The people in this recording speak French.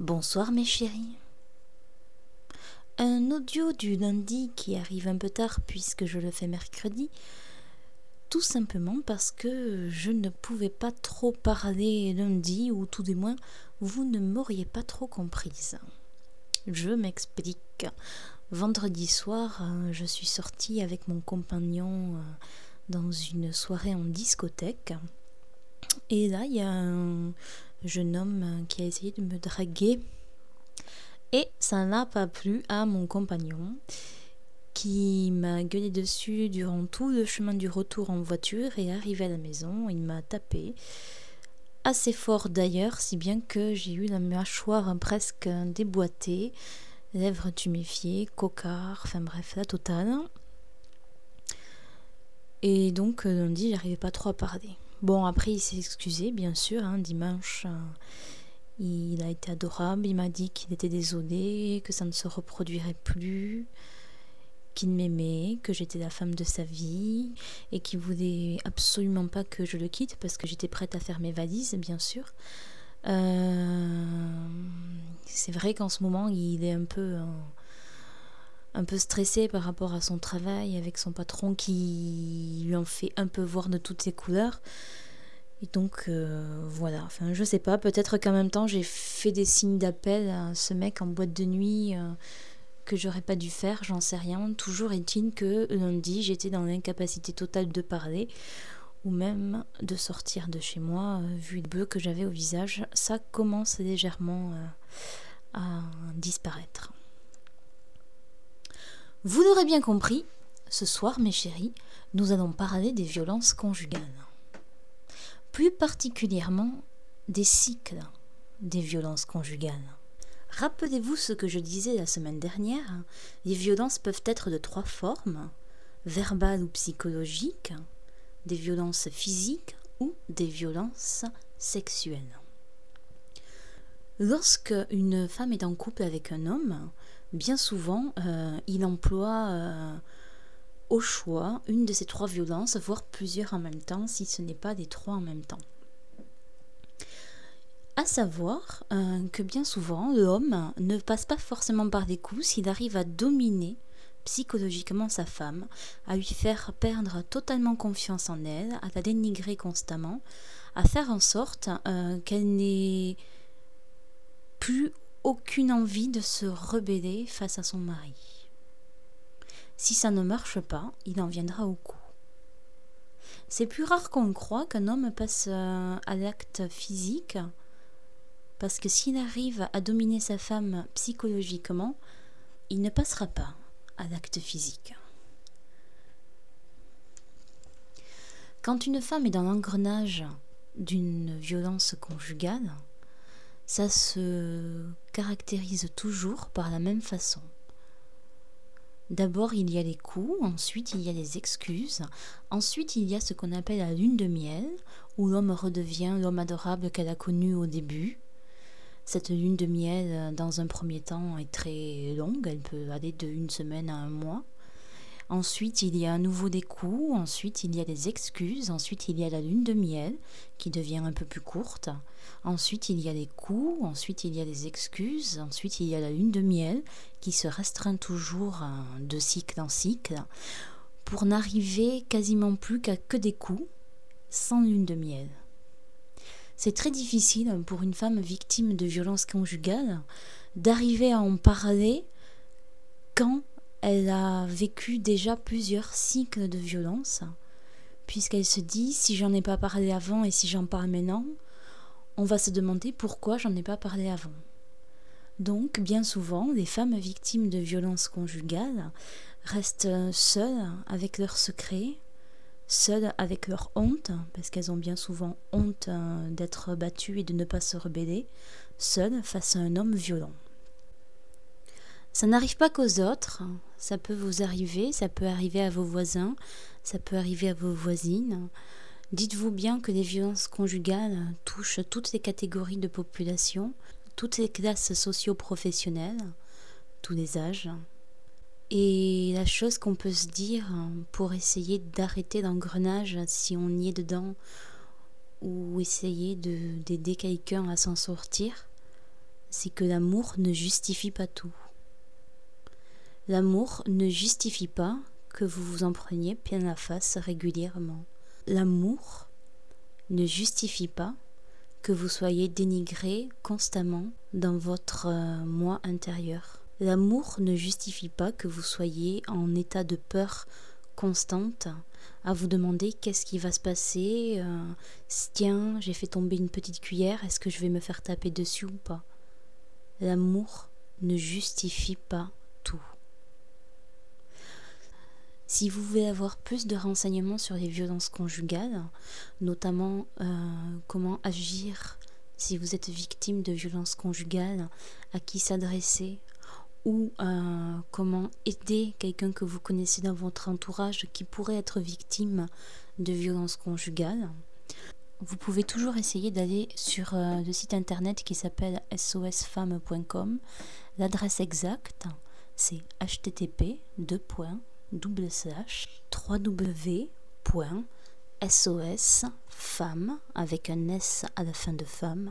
Bonsoir mes chéris. Un audio du lundi qui arrive un peu tard puisque je le fais mercredi, tout simplement parce que je ne pouvais pas trop parler lundi ou tout du moins vous ne m'auriez pas trop comprise. Je m'explique. Vendredi soir, je suis sortie avec mon compagnon euh, dans une soirée en discothèque. Et là, il y a un jeune homme qui a essayé de me draguer. Et ça n'a pas plu à mon compagnon qui m'a gueulé dessus durant tout le chemin du retour en voiture et arrivé à la maison, il m'a tapé assez fort d'ailleurs, si bien que j'ai eu la mâchoire presque déboîtée, lèvres tuméfiées, cocard, enfin bref, la totale. Et donc lundi, j'arrivais pas trop à parler. Bon, après, il s'est excusé, bien sûr. Hein, dimanche, euh, il a été adorable. Il m'a dit qu'il était désolé, que ça ne se reproduirait plus, qu'il m'aimait, que j'étais la femme de sa vie et qu'il voulait absolument pas que je le quitte parce que j'étais prête à faire mes valises, bien sûr. Euh, c'est vrai qu'en ce moment, il est un peu. Un peu stressé par rapport à son travail avec son patron qui lui en fait un peu voir de toutes ses couleurs. Et donc euh, voilà, enfin je sais pas, peut-être qu'en même temps j'ai fait des signes d'appel à ce mec en boîte de nuit euh, que j'aurais pas dû faire, j'en sais rien. Toujours est-il que lundi j'étais dans l'incapacité totale de parler ou même de sortir de chez moi euh, vu le bleu que j'avais au visage. Ça commence légèrement à disparaître. Vous l'aurez bien compris, ce soir mes chéris, nous allons parler des violences conjugales plus particulièrement des cycles des violences conjugales. Rappelez-vous ce que je disais la semaine dernière, les violences peuvent être de trois formes, verbales ou psychologiques, des violences physiques ou des violences sexuelles. Lorsque une femme est en couple avec un homme, bien souvent, euh, il emploie euh, au choix une de ces trois violences, voire plusieurs en même temps, si ce n'est pas des trois en même temps. À savoir euh, que bien souvent, l'homme ne passe pas forcément par des coups s'il arrive à dominer psychologiquement sa femme, à lui faire perdre totalement confiance en elle, à la dénigrer constamment, à faire en sorte qu'elle n'ait plus aucune envie de se rebeller face à son mari. Si ça ne marche pas, il en viendra au coup. C'est plus rare qu'on croit qu'un homme passe euh, à l'acte physique, parce que s'il arrive à dominer sa femme psychologiquement, il ne passera pas à l'acte physique. Quand une femme est dans l'engrenage d'une violence conjugale, ça se caractérise toujours par la même façon. D'abord, il y a les coups, ensuite, il y a les excuses, ensuite, il y a ce qu'on appelle la lune de miel, où l'homme redevient l'homme adorable qu'elle a connu au début. Cette lune de miel, dans un premier temps, est très longue, elle peut aller de une semaine à un mois. Ensuite, il y a à nouveau des coups, ensuite, il y a des excuses, ensuite, il y a la lune de miel, qui devient un peu plus courte. Ensuite, il y a les coups, ensuite, il y a les excuses, ensuite, il y a la lune de miel, qui se restreint toujours de cycle en cycle, pour n'arriver quasiment plus qu'à que des coups, sans lune de miel. C'est très difficile pour une femme victime de violences conjugales d'arriver à en parler quand elle a vécu déjà plusieurs cycles de violence, puisqu'elle se dit si j'en ai pas parlé avant et si j'en parle maintenant, on va se demander pourquoi j'en ai pas parlé avant. Donc, bien souvent, les femmes victimes de violences conjugales restent seules avec leurs secrets, seules avec leur honte, parce qu'elles ont bien souvent honte euh, d'être battues et de ne pas se rebeller, seules face à un homme violent. Ça n'arrive pas qu'aux autres, ça peut vous arriver, ça peut arriver à vos voisins, ça peut arriver à vos voisines. Dites-vous bien que les violences conjugales touchent toutes les catégories de population, toutes les classes socio-professionnelles, tous les âges. Et la chose qu'on peut se dire pour essayer d'arrêter l'engrenage si on y est dedans ou essayer d'aider quelqu'un à s'en sortir, c'est que l'amour ne justifie pas tout. L'amour ne justifie pas que vous vous en preniez plein la face régulièrement. L'amour ne justifie pas que vous soyez dénigré constamment dans votre euh, moi intérieur. L'amour ne justifie pas que vous soyez en état de peur constante à vous demander qu'est-ce qui va se passer, euh, tiens, j'ai fait tomber une petite cuillère, est-ce que je vais me faire taper dessus ou pas? L'amour ne justifie pas tout. Si vous voulez avoir plus de renseignements sur les violences conjugales, notamment euh, comment agir si vous êtes victime de violences conjugales, à qui s'adresser, ou euh, comment aider quelqu'un que vous connaissez dans votre entourage qui pourrait être victime de violences conjugales, vous pouvez toujours essayer d'aller sur euh, le site internet qui s'appelle sosfemme.com. L'adresse exacte, c'est http www.sosfemme avec un S à la fin de femme.com.